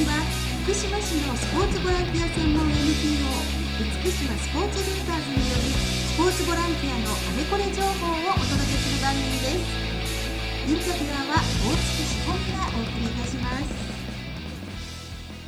組は福島市のスポーツボランティア専門 NPO 福島スポーツルーターズによるスポーツボランティアのあれこれ情報をお届けする番組ですインタビュアーは大月しほみがお送りいたします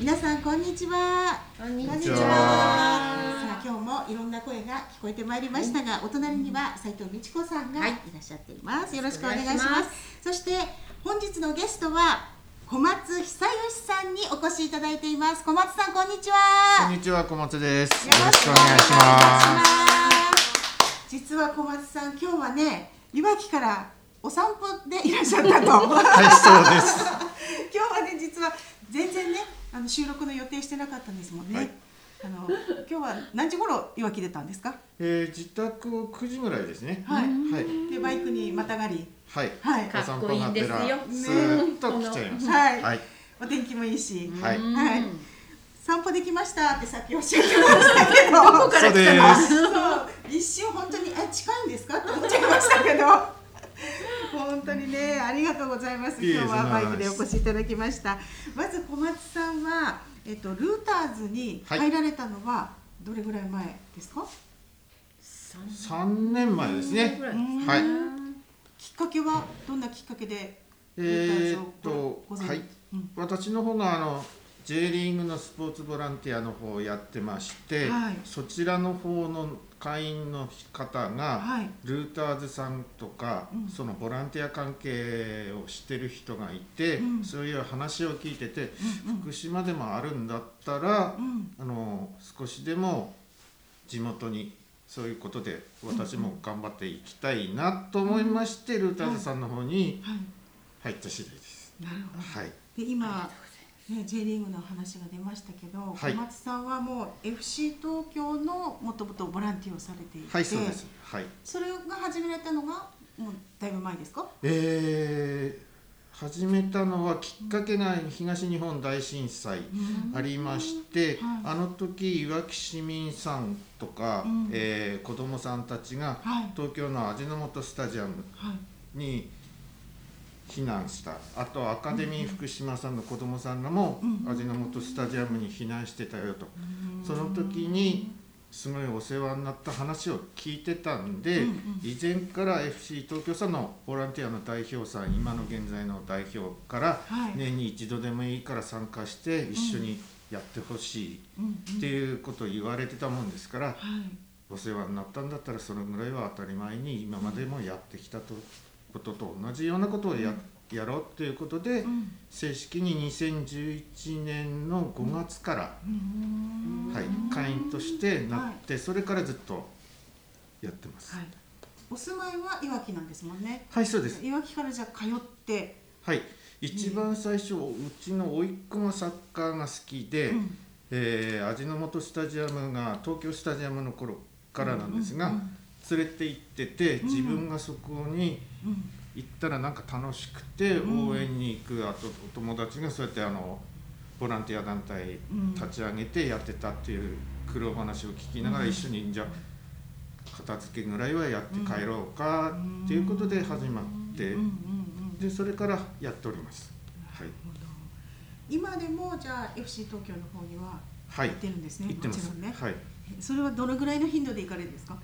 皆さんこんにちは。こんにちは。さあ今日もいろんな声が聞こえてまいりましたが、お隣には斉藤美智子さんがはい。いらっしゃっています、よろしくお願いします。そして本日のゲストは小松久義さんにお越しいただいています。小松さんこんにちこはんにちは、小松です。よろしくお願いします。実は小松さん今日はねいわきからお散歩でいらっしゃったと。はい、そうです。今日はね実は全然ねあの収録の予定してなかったんですもんね、はいあの今日は何時頃いわき出たんですか？えー、自宅を9時ぐらいですね。はいはい。でバイクにまたがりはい。はいお散歩かっこいいんですよがてら、スーッと来ちゃいました。はい、はい。お天気もいいし、はい。うんはい散歩できましたってさっきおっしゃってましたけどどこから来たの？す。そう一瞬本当にあ近いんですか？って思っちゃいましたけど本当にねありがとうございます。今日はバイクでお越しいただきました。まず小松さんは、えっと、ルーターズに入られたのはどれぐらい前ですか、三年前ですね。うんはい。きっかけはどんなきっかけでルえーっーターズをと、はい。うん。私の方があの J リーグのスポーツボランティアの方をやってまして、はい。そちらの方の会員の方が、はい。ルーターズさんとか、うん。そのボランティア関係をしてる人がいて、うん。そういう話を聞いてて、うんうん。福島でもあるんだったら、うん。あの少しでも地元にそういうことで私も頑張っていきたいなと思いまして、ルーターズさんの方にはい。入った次第です。なるほど。はい、で今ね、J リーグの話が出ましたけど、はい。小松さんはもう FC 東京のもともとボランティアをされていて、はい、そうです。はい。それが始められたのがもうだいぶ前ですか？えー、始めたのはきっかけが東日本大震災ありまして、はい。あの時いわき市民さんとか、うん。えー子どもさんたちがはい。東京の味の素スタジアムはい。に避難した。あとアカデミー福島さんの子どもさんらもうん。味の素スタジアムに避難してたよと。その時にすごいお世話になった話を聞いてたんで、以前から FC 東京さんのボランティアの代表さん今の現在の代表からはい。年に一度でもいいから参加して一緒にやってほしいっていうことを言われてたもんですからはい。お世話になったんだったらそのぐらいは当たり前に今までもやってきたとことと同じようなことをや,、やろうということでうん。正式に2011年の5月から、うん。はい、会員としてなって、それからずっとやってます。はい。お住まいはいわきなんですもんね。はい、そうです。いわきからじゃあ通って、はい、一番最初、うちの甥っ子がサッカーが好きで、うん。えー味の素スタジアムが東京スタジアムの頃からなんですが、うんうん連れて行っててうん。自分がそこにうん。行ったらなんか楽しくてうん。応援に行く、あとお友達がそうやってあのボランティア団体うん。立ち上げてやってたっていう苦労話を聞きながらうん。一緒にじゃあ片付けぐらいはやって帰ろうかっていうことで始まってでそれからやっております。はい、今でもじゃあ FC 東京の方にははい。行ってるんですね、行ってます。もちろんね、はい。それはどのぐらいの頻度で行かれるんですか？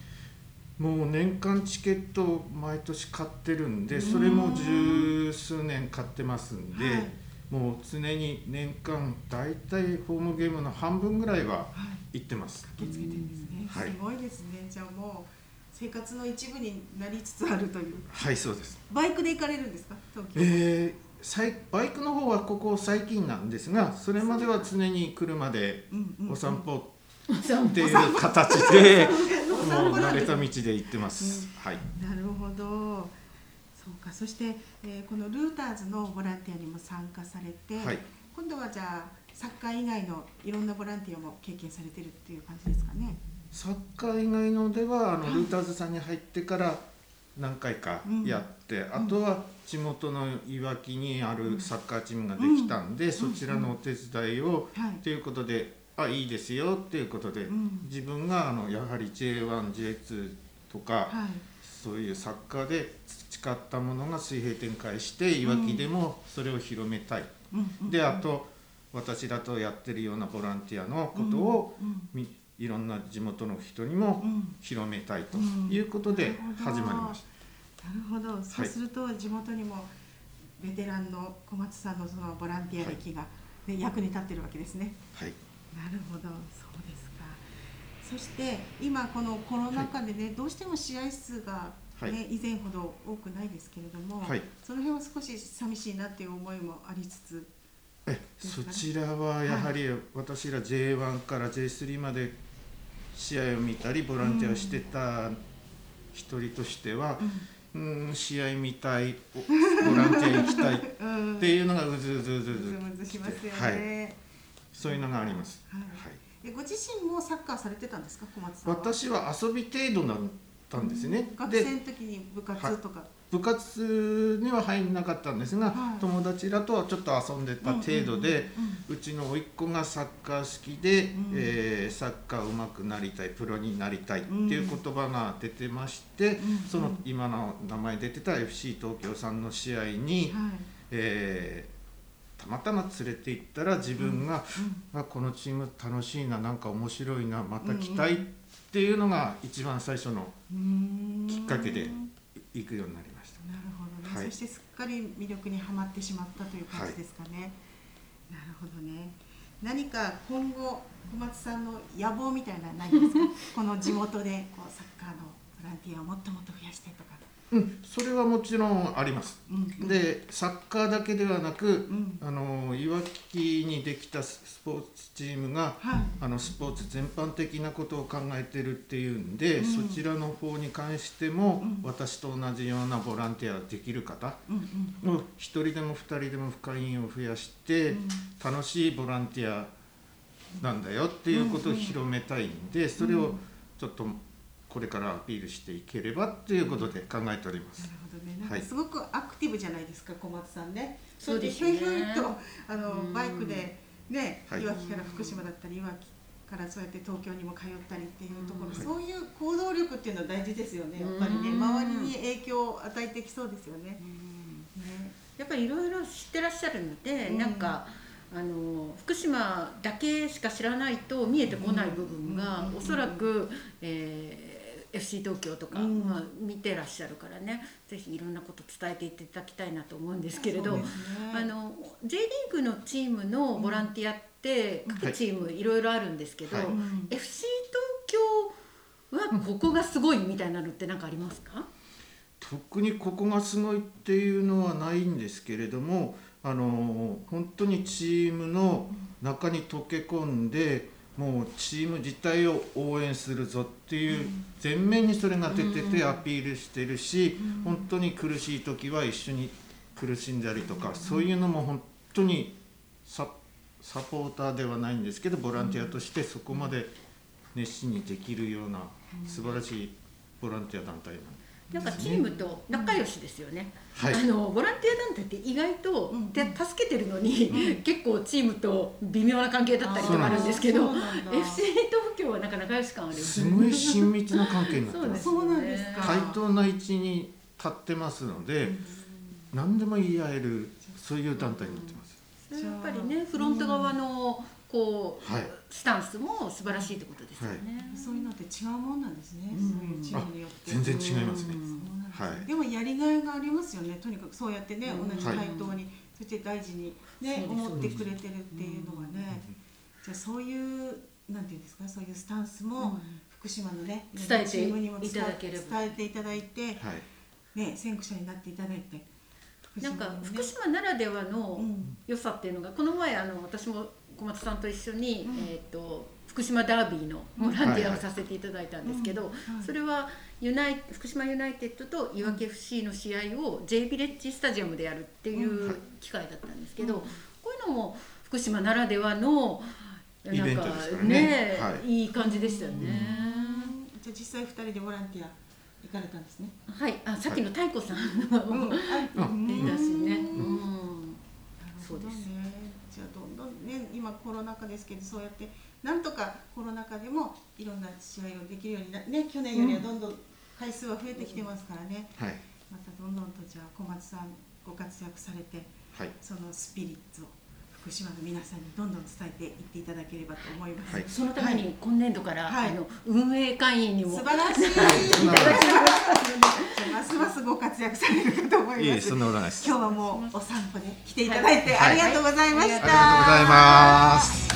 もう年間チケットを毎年買ってるんでそれも十数年買ってますんで、はい。もう常に年間大体ホームゲームの半分ぐらいははい。行ってます。駆けつけてるんですね、はい。すごいですね。じゃあもう生活の一部になりつつあるという。はいそうです。バイクで行かれるんですか？東京、えー、さいバイクの方はここ最近なんですがそれまでは常に車でお散歩っていう形でも慣れた道で行ってます。はい。なるほど。そうか。そして、えーこのルーターズのボランティアにも参加されて、はい。今度はじゃあサッカー以外のいろんなボランティアも経験されてるっていう感じですかね。サッカー以外のではあのはい。ルーターズさんに入ってから何回かやって、あとは地元のいわきにあるサッカーチームができたんで、そちらのお手伝いを、はい。ということであいいですよっていうことで、うん。自分があのやはり J1J2 とか、はい。そういうサッカーで培ったものが水平展開していわきでもそれを広めたい。うんうんであと私らとやってるようなボランティアのことを、みいろんな地元の人にも広めたいということで始まりました。なるほど、そうすると地元にもベテランの小松さんのそのボランティア歴が、ね役に立ってるわけですね。はい。なるほど、そうですか。そして今このコロナ禍でね、どうしても試合数がね、はい。以前ほど多くないですけれども、はい。その辺は少し寂しいなっていう思いもありつつ、えそちらはやはり私ら J1 から J3 まで試合を見たりボランティアをしてた一人としては、うん、試合見たいおボランティア行きたいっうん、ていうのがうずうずうずうずずむずしますよはい、ね。そういうのがあります、はい。ご自身もサッカーされてたんですか、小松さんは。私は遊び程度だったんですね、学で生の時に部活とか。部活には入んなかったんですが、はい。友達らとはちょっと遊んでた程度で、うちの甥っ子がサッカー好きで、んえーサッカー上手くなりたいプロになりたいっていう言葉が出てまして、んその今の名前出てた FC 東京さんの試合に、はい。えーたまたま連れて行ったら自分が、あこのチーム楽しいななんか面白いなまた来たいっていうのが一番最初のうん。きっかけで行くようになりました。なるほどね、はい。そしてすっかり魅力にはまってしまったという感じですかね、なるほどね。何か今後小松さんの野望みたいなのはないんですか？この地元でこうサッカーのボランティアをもっともっと増やしてとかうん、それはもちろんあります。うん。でサッカーだけではなく、ん。あのいわきにできたスポーツチームがはい。あのスポーツ全般的なことを考えてるっていうんで、そちらの方に関しても、私と同じようなボランティアができる方。うんうん。を一人でも二人でも会員を増やして、楽しいボランティアなんだよっていうことを広めたいんで、それをちょっとこれからアピールしていければっていうことで考えております。なるほどね。なんはいかすごくアクティブじゃないですか、小松さんね。そうですねれでひょいひょいとあのうんバイクでね、はいいわきから福島だったりいわきからそうやって東京にも通ったりっていうところ、うんそういう行動力っていうのは大事ですよね。やっぱりね、うん周りに影響を与えてきそうですよね。ね。やっぱりいろいろ知ってらっしゃるので、うんなんかあの福島だけしか知らないと見えてこない部分が、うんおそらく、えー FC 東京とか、うん。まあ、見てらっしゃるからねぜひいろんなこと伝えていっていただきたいなと思うんですけれど、ね。あの J リーグのチームのボランティアって、各チームい。ろいろあるんですけど、はい。うん FC 東京はここがすごいみたいなのって何かありますか、特にここがすごいっていうのはないんですけれどもあの本当にチームの中に溶け込んでもうチーム自体を応援するぞっていう前面にそれが出ててアピールしてるし本当に苦しい時は一緒に苦しんだりとかそういうのも本当にササポーターではないんですけどボランティアとしてそこまで熱心にできるような素晴らしいボランティア団体なんでなんかチームと仲良しですよね、はい。あのボランティア団体って意外と、うん。で助けてるのに、結構チームと微妙な関係だったりとかあるんですけど FC 東京はなんか仲良し感あります。すごい親密な関係になってますそうなんですか。対等な位置に立ってますので、何でも言い合えるそういう団体になってます。それやっぱりねフロント側のこう、はいスタンスも素晴らしいってことですよね、そういうのって違うもんなんですね。うんそういうチームによって。全然違いますね。そうなんですねはいでもやりがいがありますよね。とにかくそうやってね、うん同じ対等に、そして大事にね思ってくれてるっていうのはね。じゃあそういうなんていうんですか、そういうスタンスも福島のね伝えてチームにも伝いただければ伝えていただいて、はい。ね先駆者になっていただいて。なんか福島ならではのうん良さっていうのがこの前あの私も小松さんと一緒に、うん。えー、と福島ダービーのボランティアをさせていただいたんですけど、それはユナイ福島ユナイテッドといわき FC の試合を J ビレッジスタジアムでやるっていう機会だったんですけど、うん。こういうのも福島ならではのなんイベンかトですからね。ねはい。いい感じでしたよね。じゃあ実際二人でボランティア行かれたんですね。はい、あさっきの太鼓さんうん。もいいだしね。うん。そうです。じゃあどんどんね今コロナ禍ですけどそうやってなんとかコロナ禍でもいろんな試合をできるようになね去年よりはどんどん回数は増えてきてますからね、はい。またどんどんとじゃあ小松さんご活躍されてはい。そのスピリッツを福福島の皆さんにどんどん伝えていっていただければと思います。はい。そのために今年度から、はい。あの運営会員にも素晴らしい。ますますご活躍されるかと思います。そんなことないです今日はもうお散歩で来ていただいてはいありがとうございました。はいありがとうございます